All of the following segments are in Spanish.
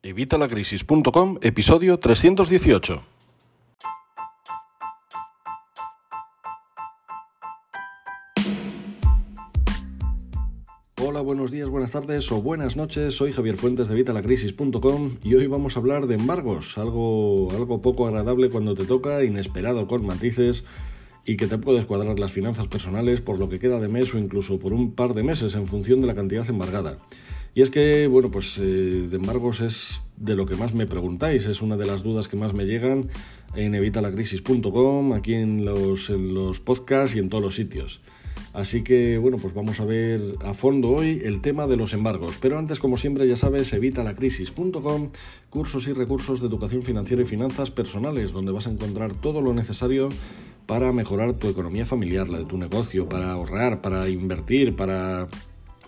Evitalacrisis.com, episodio 318. Hola, buenos días, buenas tardes o buenas noches. Soy Javier Fuentes de Evitalacrisis.com y hoy vamos a hablar de embargos, algo, algo poco agradable cuando te toca, inesperado con matices y que te puedes cuadrar las finanzas personales por lo que queda de mes o incluso por un par de meses en función de la cantidad embargada. Y es que, bueno, pues eh, de embargos es de lo que más me preguntáis, es una de las dudas que más me llegan en evitalacrisis.com, aquí en los, en los podcasts y en todos los sitios. Así que bueno, pues vamos a ver a fondo hoy el tema de los embargos. Pero antes, como siempre, ya sabes, evitalacrisis.com, cursos y recursos de educación financiera y finanzas personales, donde vas a encontrar todo lo necesario para mejorar tu economía familiar, la de tu negocio, para ahorrar, para invertir, para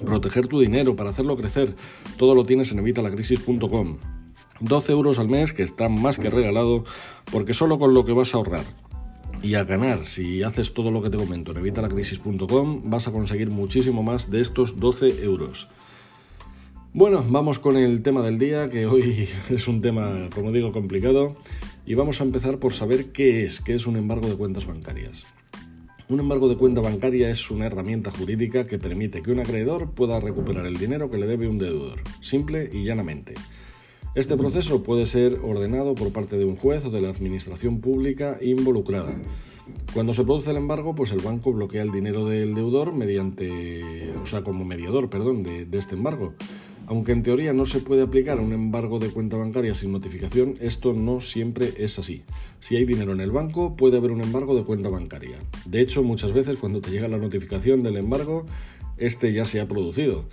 proteger tu dinero, para hacerlo crecer, todo lo tienes en evitalacrisis.com. 12 euros al mes que está más que regalado porque solo con lo que vas a ahorrar y a ganar si haces todo lo que te comento en evitalacrisis.com vas a conseguir muchísimo más de estos 12 euros. Bueno, vamos con el tema del día, que hoy es un tema, como digo, complicado, y vamos a empezar por saber qué es, qué es un embargo de cuentas bancarias. Un embargo de cuenta bancaria es una herramienta jurídica que permite que un acreedor pueda recuperar el dinero que le debe un deudor, simple y llanamente. Este proceso puede ser ordenado por parte de un juez o de la administración pública involucrada. Cuando se produce el embargo, pues el banco bloquea el dinero del deudor mediante, o sea, como mediador, perdón, de, de este embargo. Aunque en teoría no se puede aplicar un embargo de cuenta bancaria sin notificación, esto no siempre es así. Si hay dinero en el banco, puede haber un embargo de cuenta bancaria. De hecho, muchas veces cuando te llega la notificación del embargo, este ya se ha producido.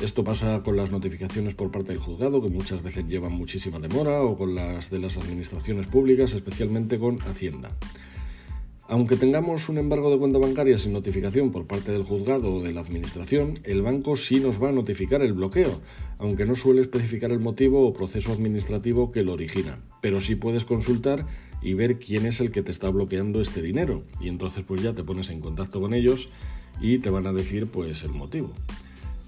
Esto pasa con las notificaciones por parte del juzgado, que muchas veces llevan muchísima demora, o con las de las administraciones públicas, especialmente con Hacienda. Aunque tengamos un embargo de cuenta bancaria sin notificación por parte del juzgado o de la administración, el banco sí nos va a notificar el bloqueo, aunque no suele especificar el motivo o proceso administrativo que lo origina. Pero sí puedes consultar y ver quién es el que te está bloqueando este dinero. Y entonces pues ya te pones en contacto con ellos y te van a decir pues el motivo.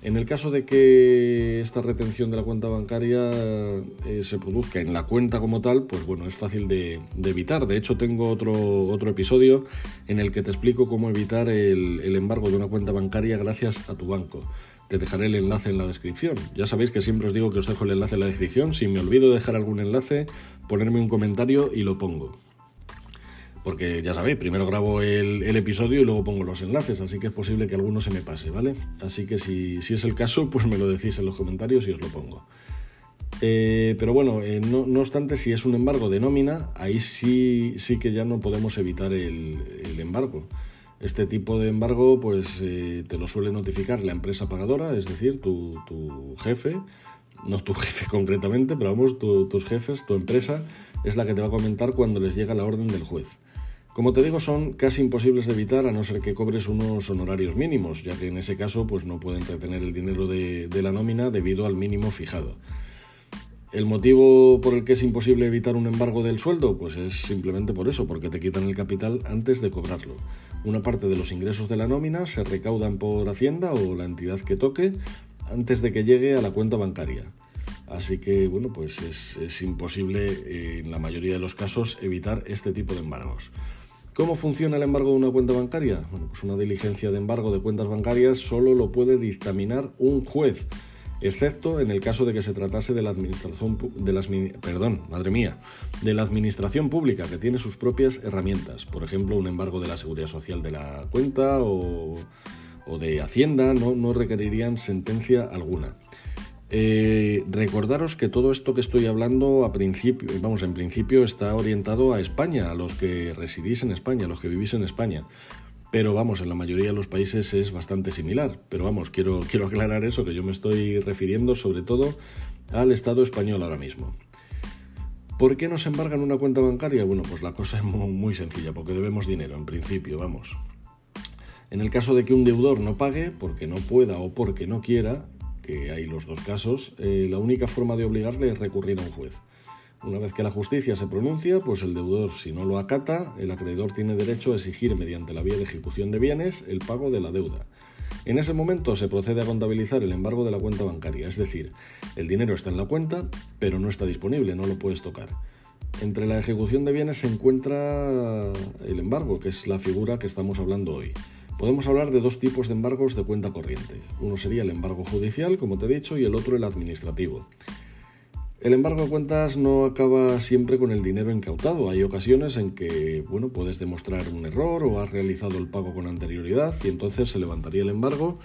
En el caso de que esta retención de la cuenta bancaria eh, se produzca en la cuenta como tal, pues bueno, es fácil de, evitar. De hecho, tengo otro, otro episodio en el que te explico cómo evitar el, el embargo de una cuenta bancaria gracias a tu banco. Te dejaré el enlace en la descripción. Ya sabéis que siempre os digo que os dejo el enlace en la descripción. Si me olvido de dejar algún enlace, ponerme un comentario y lo pongo porque ya sabéis, primero grabo el, episodio y luego pongo los enlaces, así que es posible que alguno se me pase, ¿vale? Así que si, es el caso, pues me lo decís en los comentarios y os lo pongo. Eh, pero bueno, eh, no, obstante, si es un embargo de nómina, ahí sí, que ya no podemos evitar el, embargo. Este tipo de embargo, pues eh, te lo suele notificar la empresa pagadora, es decir, tu, jefe, no tu jefe concretamente, pero vamos, tus jefes, tu empresa, es la que te va a comentar cuando les llega la orden del juez. Como te digo, son casi imposibles de evitar a no ser que cobres unos honorarios mínimos, ya que en ese caso pues, no pueden retener el dinero de, la nómina debido al mínimo fijado. ¿El motivo por el que es imposible evitar un embargo del sueldo? Pues es simplemente por eso, porque te quitan el capital antes de cobrarlo. Una parte de los ingresos de la nómina se recaudan por Hacienda o la entidad que toque antes de que llegue a la cuenta bancaria. Así que, bueno, pues es, imposible eh, en la mayoría de los casos evitar este tipo de embargos. ¿Cómo funciona el embargo de una cuenta bancaria? Bueno, pues una diligencia de embargo de cuentas bancarias solo lo puede dictaminar un juez, excepto en el caso de que se tratase de la administración de las perdón, madre mía, de la administración pública que tiene sus propias herramientas, por ejemplo, un embargo de la seguridad social de la cuenta o, o de Hacienda no, no requerirían sentencia alguna. Eh, recordaros que todo esto que estoy hablando a principio, vamos, en principio está orientado a España, a los que residís en España, a los que vivís en España. Pero vamos, en la mayoría de los países es bastante similar. Pero vamos, quiero, quiero aclarar eso, que yo me estoy refiriendo sobre todo al Estado español ahora mismo. ¿Por qué nos embargan una cuenta bancaria? Bueno, pues la cosa es muy sencilla, porque debemos dinero, en principio, vamos. En el caso de que un deudor no pague, porque no pueda o porque no quiera, que hay los dos casos, eh, la única forma de obligarle es recurrir a un juez. Una vez que la justicia se pronuncia, pues el deudor, si no lo acata, el acreedor tiene derecho a exigir mediante la vía de ejecución de bienes el pago de la deuda. En ese momento se procede a contabilizar el embargo de la cuenta bancaria, es decir, el dinero está en la cuenta, pero no está disponible, no lo puedes tocar. Entre la ejecución de bienes se encuentra el embargo, que es la figura que estamos hablando hoy. Podemos hablar de dos tipos de embargos de cuenta corriente. Uno sería el embargo judicial, como te he dicho, y el otro el administrativo. El embargo de cuentas no acaba siempre con el dinero incautado. Hay ocasiones en que, bueno, puedes demostrar un error o has realizado el pago con anterioridad y entonces se levantaría el embargo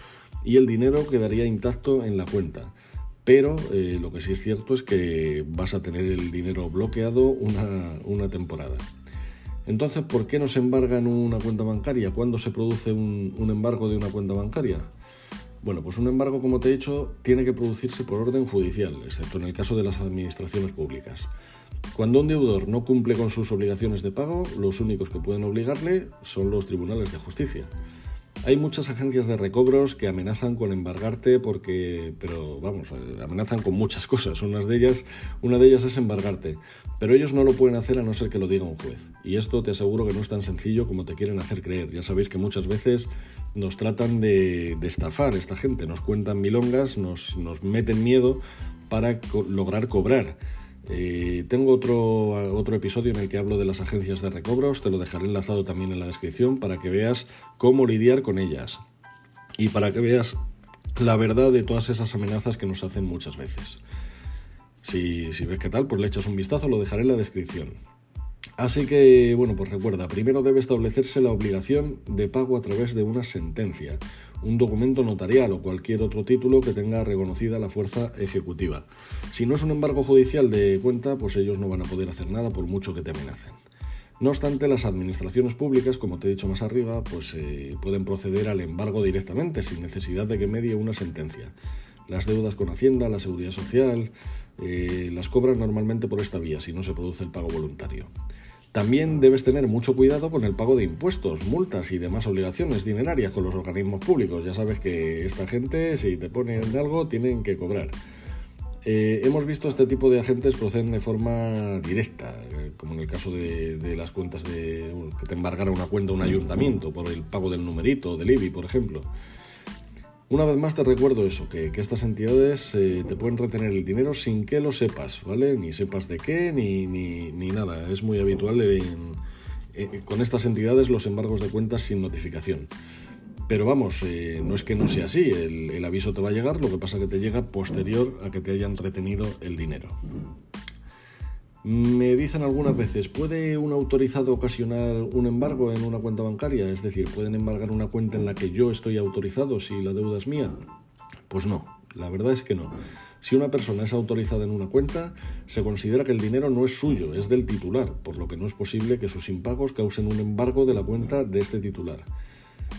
y el dinero quedaría intacto en la cuenta. Pero eh, lo que sí es cierto es que vas a tener el dinero bloqueado una, temporada. Entonces, ¿por qué no se embarga en una cuenta bancaria? ¿Cuándo se produce un embargo de una cuenta bancaria? Bueno, pues un embargo, como te he dicho, tiene que producirse por orden judicial, excepto en el caso de las administraciones públicas. Cuando un deudor no cumple con sus obligaciones de pago, los únicos que pueden obligarle son los tribunales de justicia. Hay muchas agencias de recobros que amenazan con embargarte porque, pero vamos, eh, amenazan con muchas cosas. Una de ellas, una de ellas es embargarte, pero ellos no lo pueden hacer a no ser que lo diga un juez. Y esto te aseguro que no es tan sencillo como te quieren hacer creer. Ya sabéis que muchas veces nos tratan de, estafar esta gente, nos cuentan milongas, nos, nos meten miedo para lograr cobrar. Eh, tengo otro, otro episodio en el que hablo de las agencias de recobros, te lo dejaré enlazado también en la descripción para que veas cómo lidiar con ellas y para que veas la verdad de todas esas amenazas que nos hacen muchas veces. Si, si ves qué tal, pues le echas un vistazo, lo dejaré en la descripción. Así que, bueno, pues recuerda, primero debe establecerse la obligación de pago a través de una sentencia, un documento notarial o cualquier otro título que tenga reconocida la fuerza ejecutiva. Si no es un embargo judicial de cuenta, pues ellos no van a poder hacer nada por mucho que te amenacen. No obstante, las administraciones públicas, como te he dicho más arriba, pues eh, pueden proceder al embargo directamente, sin necesidad de que medie una sentencia. Las deudas con Hacienda, la Seguridad Social, eh, las cobran normalmente por esta vía, si no se produce el pago voluntario. También debes tener mucho cuidado con el pago de impuestos, multas y demás obligaciones dinerarias con los organismos públicos. Ya sabes que esta gente, si te ponen algo, tienen que cobrar. Eh, hemos visto este tipo de agentes proceden de forma directa, eh, como en el caso de, las cuentas de que te embargara una cuenta un ayuntamiento por el pago del numerito, del IBI, por ejemplo. Una vez más te recuerdo eso, que, estas entidades eh, te pueden retener el dinero sin que lo sepas, ¿vale? Ni sepas de qué, ni, ni, nada. Es muy habitual con estas entidades los embargos de cuentas sin notificación. Pero vamos, eh, no es que no sea así, el aviso te va a llegar, lo que pasa es que te llega posterior a que te hayan retenido el dinero. Me dicen algunas veces, ¿puede un autorizado ocasionar un embargo en una cuenta bancaria? Es decir, ¿pueden embargar una cuenta en la que yo estoy autorizado si la deuda es mía? Pues no, la verdad es que no. Si una persona es autorizada en una cuenta, se considera que el dinero no es suyo, es del titular, por lo que no es posible que sus impagos causen un embargo de la cuenta de este titular.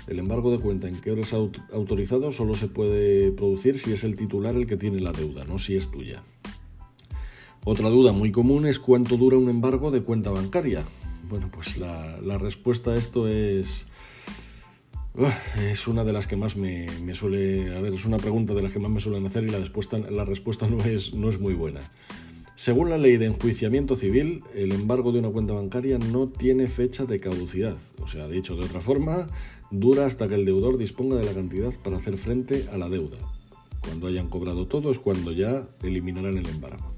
El embargo de cuenta en que eres autorizado solo se puede producir si es el titular el que tiene la deuda, no si es tuya. Otra duda muy común es cuánto dura un embargo de cuenta bancaria. Bueno, pues la, respuesta a esto es... Es una de las que más me, suele... A ver, es una pregunta de las que más me suelen hacer y la respuesta, no, es, no es muy buena. Según la ley de enjuiciamiento civil, el embargo de una cuenta bancaria no tiene fecha de caducidad. O sea, dicho de otra forma, dura hasta que el deudor disponga de la cantidad para hacer frente a la deuda. Cuando hayan cobrado todo es cuando ya eliminarán el embargo.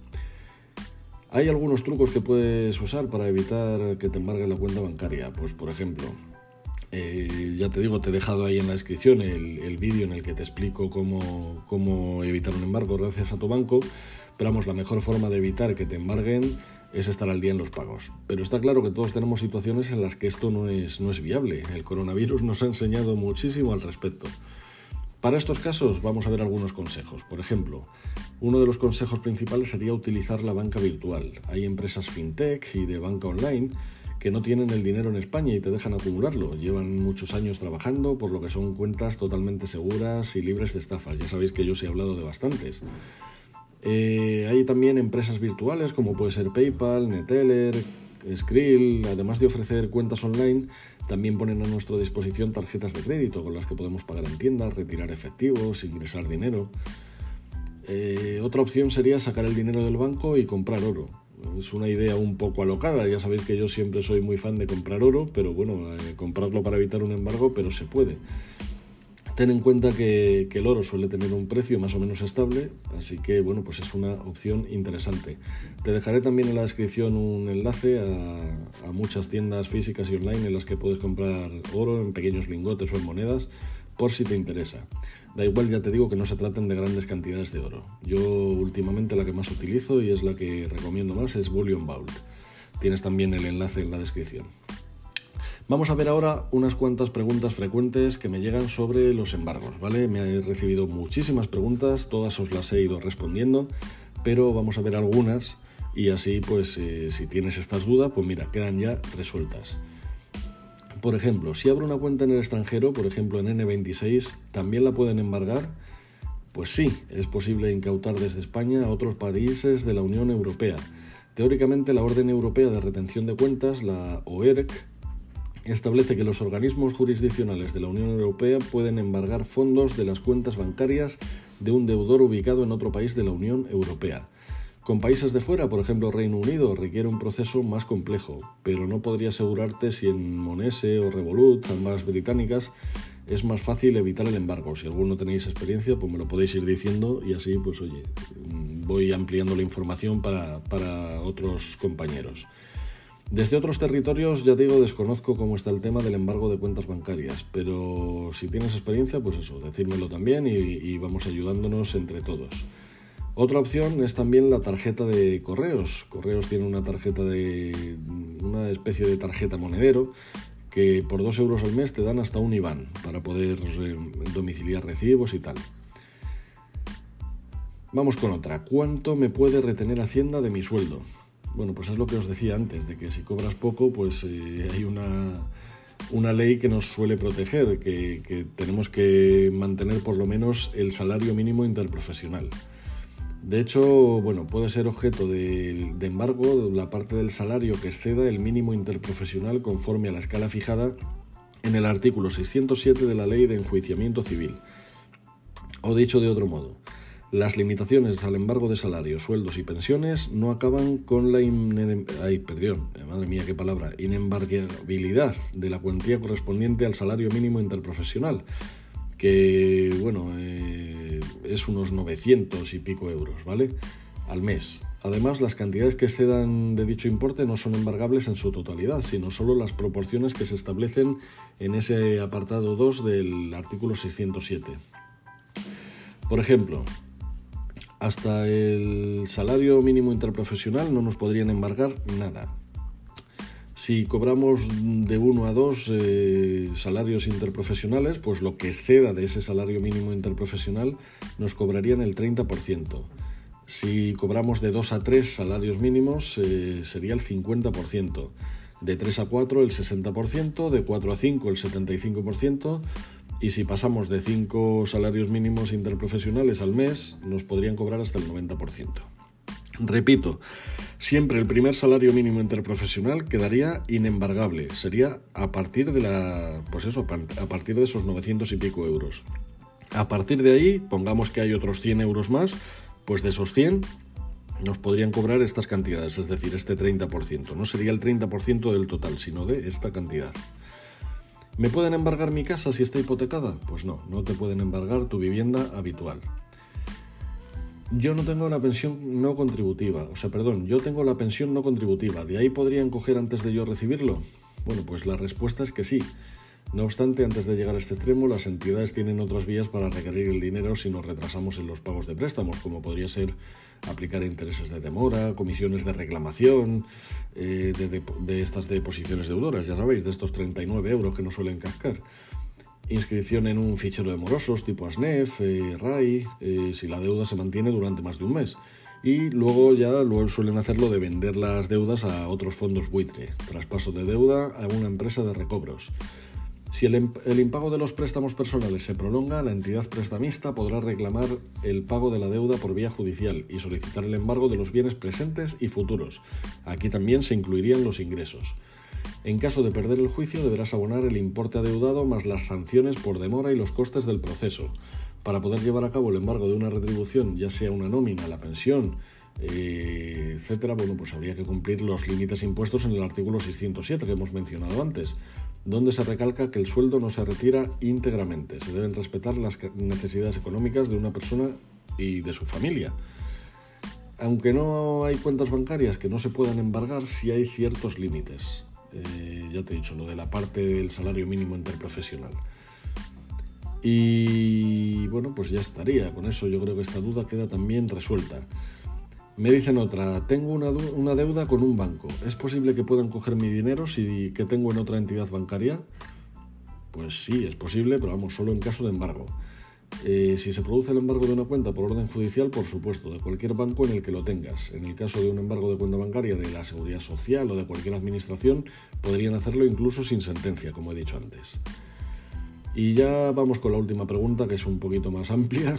Hay algunos trucos que puedes usar para evitar que te embargue la cuenta bancaria. Pues por ejemplo, eh, ya te digo, te he dejado ahí en la descripción el, vídeo en el que te explico cómo, cómo, evitar un embargo gracias a tu banco. Pero vamos, la mejor forma de evitar que te embarguen es estar al día en los pagos. Pero está claro que todos tenemos situaciones en las que esto no es, no es viable. El coronavirus nos ha enseñado muchísimo al respecto. Para estos casos vamos a ver algunos consejos. Por ejemplo, uno de los consejos principales sería utilizar la banca virtual. Hay empresas fintech y de banca online que no tienen el dinero en España y te dejan acumularlo. Llevan muchos años trabajando, por lo que son cuentas totalmente seguras y libres de estafas. Ya sabéis que yo os he hablado de bastantes. Eh, hay también empresas virtuales como puede ser PayPal, Neteller, Skrill, además de ofrecer cuentas online, también ponen a nuestra disposición tarjetas de crédito con las que podemos pagar en tiendas, retirar efectivos, ingresar dinero. Eh, otra opción sería sacar el dinero del banco y comprar oro. Es una idea un poco alocada, ya sabéis que yo siempre soy muy fan de comprar oro, pero bueno, eh, comprarlo para evitar un embargo, pero se puede. Ten en cuenta que, el oro suele tener un precio más o menos estable, así que bueno, pues es una opción interesante. Te dejaré también en la descripción un enlace a, a, muchas tiendas físicas y online en las que puedes comprar oro en pequeños lingotes o en monedas, por si te interesa. Da igual, ya te digo que no se traten de grandes cantidades de oro. Yo últimamente la que más utilizo y es la que recomiendo más es Bullion Vault. Tienes también el enlace en la descripción. Vamos a ver ahora unas cuantas preguntas frecuentes que me llegan sobre los embargos, ¿vale? Me he recibido muchísimas preguntas, todas os las he ido respondiendo, pero vamos a ver algunas y así pues eh, si tienes estas dudas, pues mira, quedan ya resueltas. Por ejemplo, si abro una cuenta en el extranjero, por ejemplo en N26, ¿también la pueden embargar? Pues sí, es posible incautar desde España a otros países de la Unión Europea. Teóricamente, la Orden Europea de Retención de Cuentas, la OERC, establece que los organismos jurisdiccionales de la Unión Europea pueden embargar fondos de las cuentas bancarias de un deudor ubicado en otro país de la Unión Europea. Con países de fuera, por ejemplo Reino Unido, requiere un proceso más complejo, pero no podría asegurarte si en Monese o Revolut, ambas británicas, es más fácil evitar el embargo. Si alguno tenéis experiencia, pues me lo podéis ir diciendo y así, pues oye, voy ampliando la información para, para otros compañeros. Desde otros territorios, ya digo, desconozco cómo está el tema del embargo de cuentas bancarias, pero si tienes experiencia, pues eso, decírmelo también y, vamos ayudándonos entre todos. Otra opción es también la tarjeta de correos. Correos tiene una tarjeta de. una especie de tarjeta monedero que por 2 euros al mes te dan hasta un IBAN para poder eh, domiciliar recibos y tal. Vamos con otra. ¿Cuánto me puede retener Hacienda de mi sueldo? Bueno, pues es lo que os decía antes, de que si cobras poco, pues eh, hay una, una, ley que nos suele proteger, que, tenemos que mantener por lo menos el salario mínimo interprofesional. De hecho, bueno, puede ser objeto de, de, embargo la parte del salario que exceda el mínimo interprofesional conforme a la escala fijada en el artículo 607 de la Ley de Enjuiciamiento Civil. O dicho de otro modo, las limitaciones al embargo de salarios, sueldos y pensiones no acaban con la perdón, madre mía, qué palabra, inembargabilidad de la cuantía correspondiente al salario mínimo interprofesional, que bueno, eh, es unos 900 y pico euros, ¿vale? Al mes. Además, las cantidades que excedan de dicho importe no son embargables en su totalidad, sino solo las proporciones que se establecen en ese apartado 2 del artículo 607. Por ejemplo, hasta el salario mínimo interprofesional no nos podrían embargar nada. Si cobramos de uno a dos eh, salarios interprofesionales, pues lo que exceda de ese salario mínimo interprofesional nos cobrarían el 30%. Si cobramos de 2 a 3 salarios mínimos eh, sería el 50%, de 3 a 4 el 60%, de 4 a 5 el 75%, y si pasamos de 5 salarios mínimos interprofesionales al mes, nos podrían cobrar hasta el 90%. Repito, siempre el primer salario mínimo interprofesional quedaría inembargable, sería a partir de la pues eso, a partir de esos 900 y pico euros. A partir de ahí, pongamos que hay otros 100 euros más, pues de esos 100 nos podrían cobrar estas cantidades, es decir, este 30%. No sería el 30% del total, sino de esta cantidad. ¿Me pueden embargar mi casa si está hipotecada? Pues no, no te pueden embargar tu vivienda habitual. Yo no tengo la pensión no contributiva, o sea, perdón, yo tengo la pensión no contributiva, ¿de ahí podrían coger antes de yo recibirlo? Bueno, pues la respuesta es que sí. No obstante, antes de llegar a este extremo, las entidades tienen otras vías para requerir el dinero si nos retrasamos en los pagos de préstamos, como podría ser aplicar intereses de demora, comisiones de reclamación, eh, de, estas deposiciones deudoras, ya sabéis, de estos 39 euros que nos suelen cascar. Inscripción en un fichero de morosos tipo ASNEF, eh, RAI, eh, si la deuda se mantiene durante más de un mes. Y luego ya luego suelen hacerlo de vender las deudas a otros fondos buitre, traspaso de deuda a una empresa de recobros. Si el, impago de los préstamos personales se prolonga, la entidad prestamista podrá reclamar el pago de la deuda por vía judicial y solicitar el embargo de los bienes presentes y futuros. Aquí también se incluirían los ingresos. En caso de perder el juicio, deberás abonar el importe adeudado más las sanciones por demora y los costes del proceso. Para poder llevar a cabo el embargo de una retribución, ya sea una nómina, la pensión, eh, etcétera, bueno, pues habría que cumplir los límites impuestos en el artículo 607 que hemos mencionado antes, donde se recalca que el sueldo no se retira íntegramente, se deben respetar las necesidades económicas de una persona y de su familia. Aunque no hay cuentas bancarias que no se puedan embargar, sí hay ciertos límites. Eh, ya te he dicho, lo de la parte del salario mínimo interprofesional. Y bueno, pues ya estaría. Con eso yo creo que esta duda queda también resuelta. Me dicen otra, tengo una, una, deuda con un banco. ¿Es posible que puedan coger mi dinero si que tengo en otra entidad bancaria? Pues sí, es posible, pero vamos, solo en caso de embargo. Eh, si se produce el embargo de una cuenta por orden judicial, por supuesto, de cualquier banco en el que lo tengas. En el caso de un embargo de cuenta bancaria de la Seguridad Social o de cualquier administración, podrían hacerlo incluso sin sentencia, como he dicho antes. Y ya vamos con la última pregunta, que es un poquito más amplia.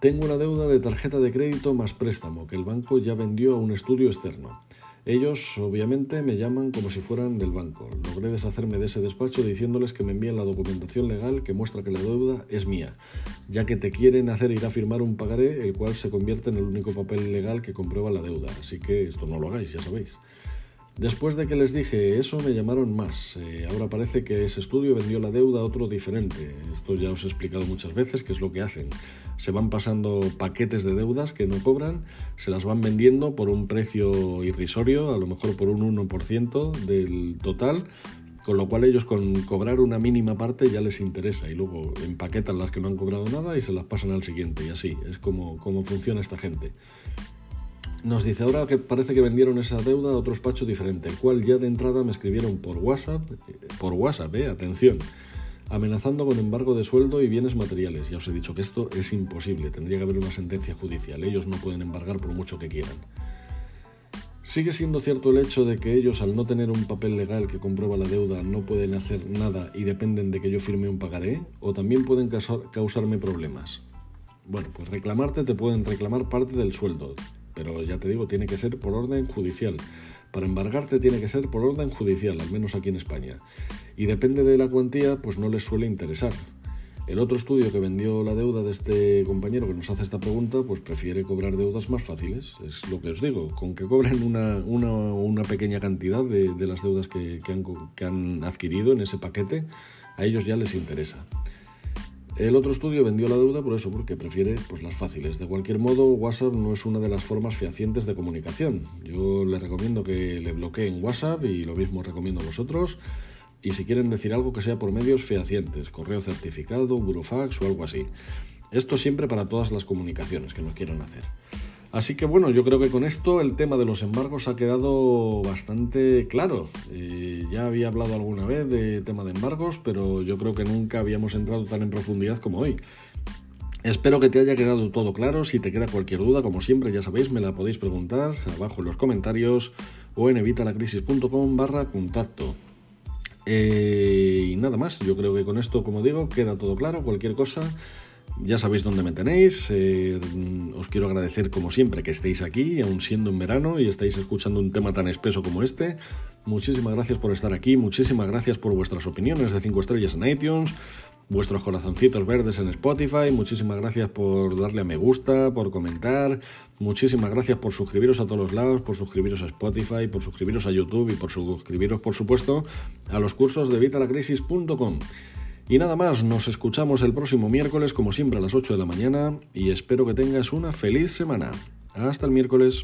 Tengo una deuda de tarjeta de crédito más préstamo que el banco ya vendió a un estudio externo. Ellos, obviamente, me llaman como si fueran del banco. Logré deshacerme de ese despacho diciéndoles que me envíen la documentación legal que muestra que la deuda es mía, ya que te quieren hacer ir a firmar un pagaré, el cual se convierte en el único papel legal que comprueba la deuda. Así que esto no lo hagáis, ya sabéis. Después de que les dije eso, me llamaron más. Eh, ahora parece que ese estudio vendió la deuda a otro diferente. Esto ya os he explicado muchas veces, que es lo que hacen. Se van pasando paquetes de deudas que no cobran, se las van vendiendo por un precio irrisorio, a lo mejor por un 1% del total, con lo cual ellos con cobrar una mínima parte ya les interesa y luego empaquetan las que no han cobrado nada y se las pasan al siguiente y así es como, como funciona esta gente. Nos dice ahora que parece que vendieron esa deuda a otro despacho diferente, el cual ya de entrada me escribieron por WhatsApp, eh, por WhatsApp, eh, atención, amenazando con embargo de sueldo y bienes materiales. Ya os he dicho que esto es imposible, tendría que haber una sentencia judicial, ellos no pueden embargar por mucho que quieran. Sigue siendo cierto el hecho de que ellos, al no tener un papel legal que comprueba la deuda, no pueden hacer nada y dependen de que yo firme un pagaré, o también pueden causarme problemas. Bueno, pues reclamarte te pueden reclamar parte del sueldo, pero ya te digo, tiene que ser por orden judicial. Para embargarte tiene que ser por orden judicial, al menos aquí en España. Y depende de la cuantía, pues no les suele interesar. El otro estudio que vendió la deuda de este compañero que nos hace esta pregunta, pues prefiere cobrar deudas más fáciles. Es lo que os digo, con que cobren una, una, pequeña cantidad de, las deudas que, han, que han adquirido en ese paquete, a ellos ya les interesa. El otro estudio vendió la deuda por eso, porque prefiere pues, las fáciles. De cualquier modo, WhatsApp no es una de las formas fehacientes de comunicación. Yo les recomiendo que le bloqueen WhatsApp y lo mismo recomiendo a vosotros. Y si quieren decir algo que sea por medios fehacientes, correo certificado, burofax o algo así. Esto siempre para todas las comunicaciones que nos quieran hacer. Así que bueno, yo creo que con esto el tema de los embargos ha quedado bastante claro. Ya había hablado alguna vez de tema de embargos, pero yo creo que nunca habíamos entrado tan en profundidad como hoy. Espero que te haya quedado todo claro. Si te queda cualquier duda, como siempre, ya sabéis, me la podéis preguntar abajo en los comentarios o en evitalacrisis.com barra contacto. Eh, y nada más, yo creo que con esto, como digo, queda todo claro. Cualquier cosa, ya sabéis dónde me tenéis. Eh, os quiero agradecer como siempre que estéis aquí, aún siendo en verano, y estáis escuchando un tema tan espeso como este. Muchísimas gracias por estar aquí, muchísimas gracias por vuestras opiniones de 5 estrellas en iTunes, vuestros corazoncitos verdes en Spotify, muchísimas gracias por darle a me gusta, por comentar, muchísimas gracias por suscribiros a todos los lados, por suscribiros a Spotify, por suscribiros a YouTube y por suscribiros, por supuesto, a los cursos de vitalacrisis.com. Y nada más, nos escuchamos el próximo miércoles como siempre a las 8 de la mañana y espero que tengas una feliz semana. Hasta el miércoles.